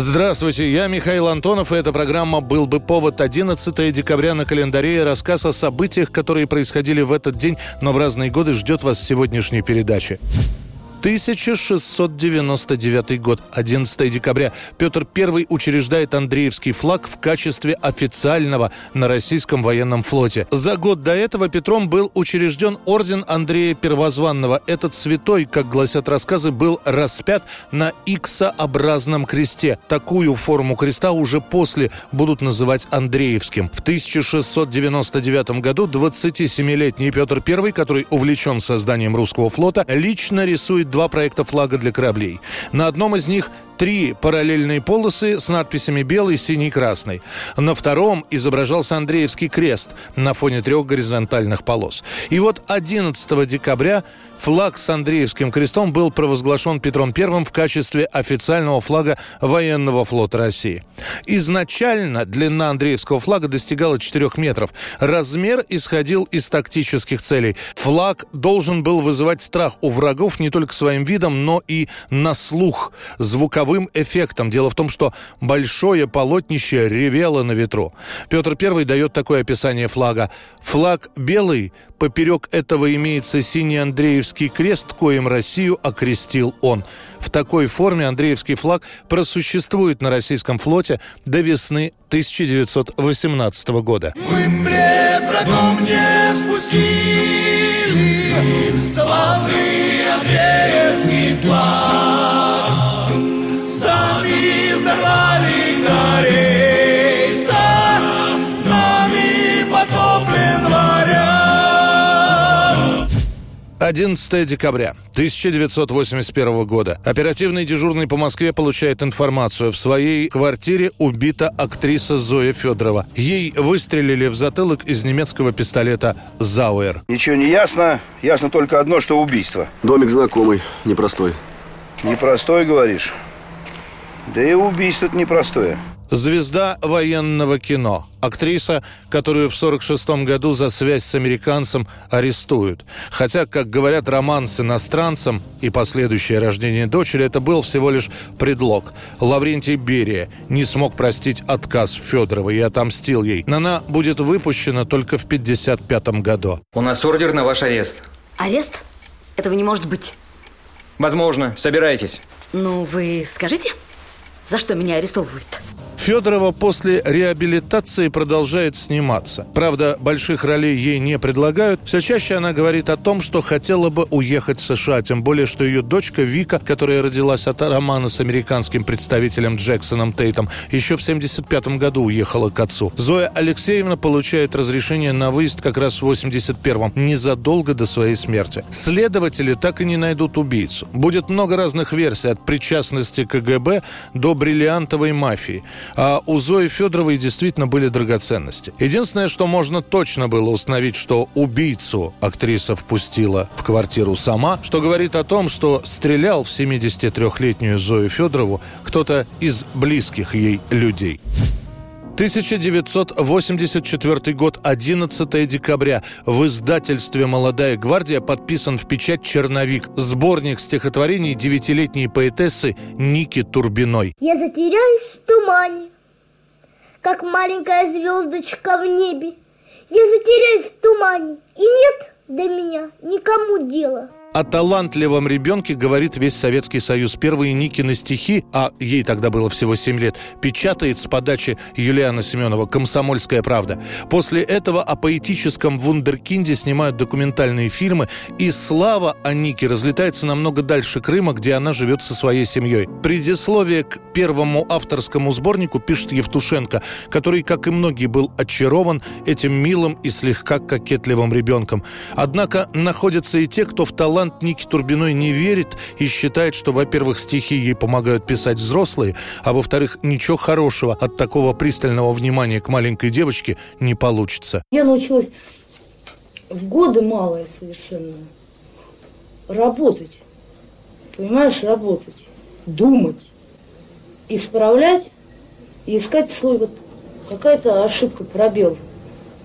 Здравствуйте, я Михаил Антонов, и эта программа «Был бы повод» 11 декабря на календаре. Рассказ о событиях, которые происходили в этот день, но в разные годы ждет вас сегодняшней передачи. 1699 год, 11 декабря. Петр I учреждает Андреевский флаг в качестве официального на российском военном флоте. За год до этого Петром был учрежден орден Андрея Первозванного. Этот святой, как гласят рассказы, был распят на иксообразном кресте. Такую форму креста уже после будут называть Андреевским. В 1699 году 27-летний Петр I, который увлечен созданием русского флота, лично рисует два проекта флага для кораблей. На одном из них три параллельные полосы с надписями белый, синий, красный. На втором изображался Андреевский крест на фоне трех горизонтальных полос. И вот 11 декабря флаг с Андреевским крестом был провозглашен Петром I в качестве официального флага военного флота России. Изначально длина Андреевского флага достигала 4 метров. Размер исходил из тактических целей. Флаг должен был вызывать страх у врагов не только своим видом, но и на слух, звуковым эффектом. Дело в том, что большое полотнище ревело на ветру. Петр I дает такое описание флага. Флаг белый, поперек этого имеется синий Андреевский крест, коим Россию окрестил он. В такой форме Андреевский флаг просуществует на российском флоте до весны 1918 года. Мы пред врагом не спустили Славный Андреевский флаг 11 декабря 1981 года. Оперативный дежурный по Москве получает информацию. В своей квартире убита актриса Зоя Федорова. Ей выстрелили в затылок из немецкого пистолета «Зауэр». Ничего не ясно. Ясно только одно, что убийство. Домик знакомый, непростой. Непростой, говоришь? Да и убийство-то непростое. Звезда военного кино. Актриса, которую в 1946 году за связь с американцем арестуют. Хотя, как говорят, роман с иностранцем и последующее рождение дочери – это был всего лишь предлог. Лаврентий Берия не смог простить отказ Федоровой и отомстил ей. Она будет выпущена только в 1955 году. У нас ордер на ваш арест. Арест? Этого не может быть. Возможно, собирайтесь. Ну, вы скажите, за что меня арестовывают? Федорова после реабилитации продолжает сниматься. Правда, больших ролей ей не предлагают. Все чаще она говорит о том, что хотела бы уехать в США. Тем более, что ее дочка Вика, которая родилась от романа с американским представителем Джексоном Тейтом, еще в 1975 году уехала к отцу. Зоя Алексеевна получает разрешение на выезд как раз в 81-м, незадолго до своей смерти. Следователи так и не найдут убийцу. Будет много разных версий, от причастности КГБ до бриллиантовой мафии. А у Зои Федоровой действительно были драгоценности. Единственное, что можно точно было установить, что убийцу актриса впустила в квартиру сама, что говорит о том, что стрелял в 73-летнюю Зою Федорову кто-то из близких ей людей. 1984 год, 11 декабря. В издательстве «Молодая гвардия» подписан в печать «Черновик» сборник стихотворений девятилетней поэтессы Ники Турбиной. Я затеряюсь в тумане, как маленькая звездочка в небе. Я затеряюсь в тумане, и нет до меня никому дела. О талантливом ребенке говорит весь Советский Союз. Первые Никины стихи, а ей тогда было всего 7 лет, печатает с подачи Юлиана Семенова «Комсомольская правда». После этого о поэтическом вундеркинде снимают документальные фильмы, и слава о Нике разлетается намного дальше Крыма, где она живет со своей семьей. Предисловие к первому авторскому сборнику пишет Евтушенко, который, как и многие, был очарован этим милым и слегка кокетливым ребенком. Однако находятся и те, кто в талант Ники Турбиной не верит и считает, что, во-первых, стихи ей помогают писать взрослые, а во-вторых, ничего хорошего от такого пристального внимания к маленькой девочке не получится. Я научилась в годы малые совершенно работать. Понимаешь, работать, думать, исправлять и искать свой вот какая-то ошибка, пробел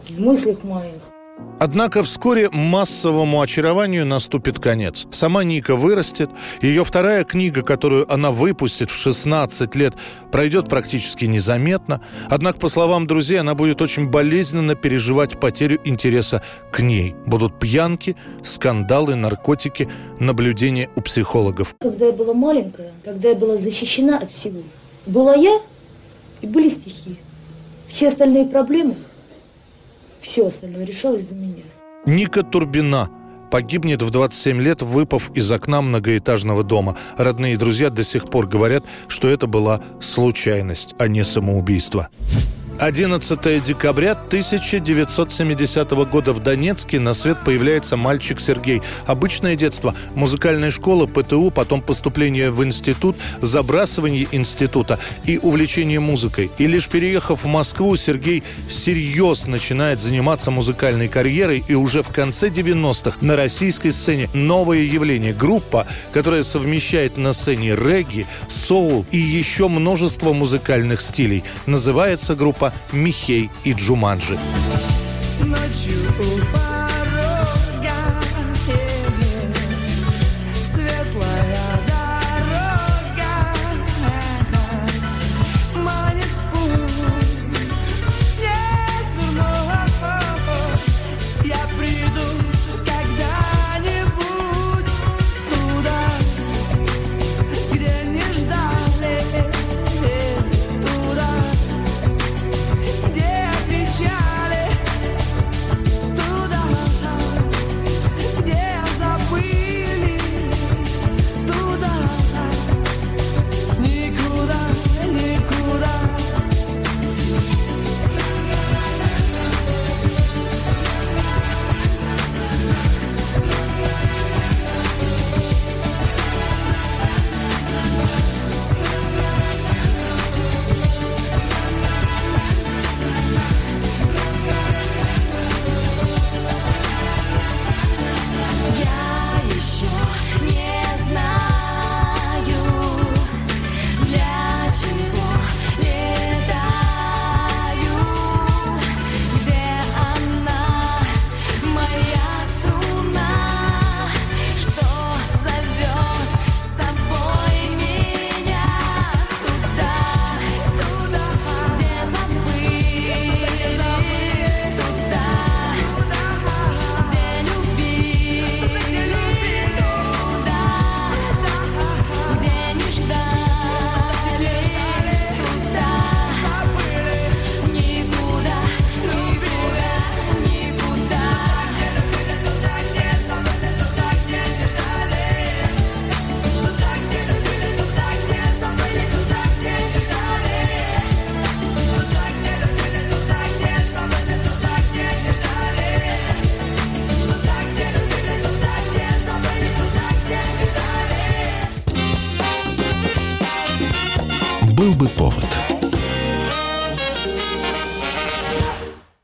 в мыслях моих. Однако вскоре массовому очарованию наступит конец. Сама Ника вырастет, ее вторая книга, которую она выпустит в 16 лет, пройдет практически незаметно. Однако, по словам друзей, она будет очень болезненно переживать потерю интереса к ней. Будут пьянки, скандалы, наркотики, наблюдения у психологов. Когда я была маленькая, когда я была защищена от всего, была я и были стихи. Все остальные проблемы – все остальное решалось за меня. Ника Турбина погибнет в 27 лет, выпав из окна многоэтажного дома. Родные и друзья до сих пор говорят, что это была случайность, а не самоубийство. 11 декабря 1970 года в Донецке на свет появляется мальчик Сергей. Обычное детство, музыкальная школа, ПТУ, потом поступление в институт, забрасывание института и увлечение музыкой. И лишь переехав в Москву, Сергей всерьез начинает заниматься музыкальной карьерой и уже в конце 90-х на российской сцене новое явление. Группа, которая совмещает на сцене регги, соул и еще множество музыкальных стилей. Называется группа группа «Михей и Джуманджи». Ночью был бы повод.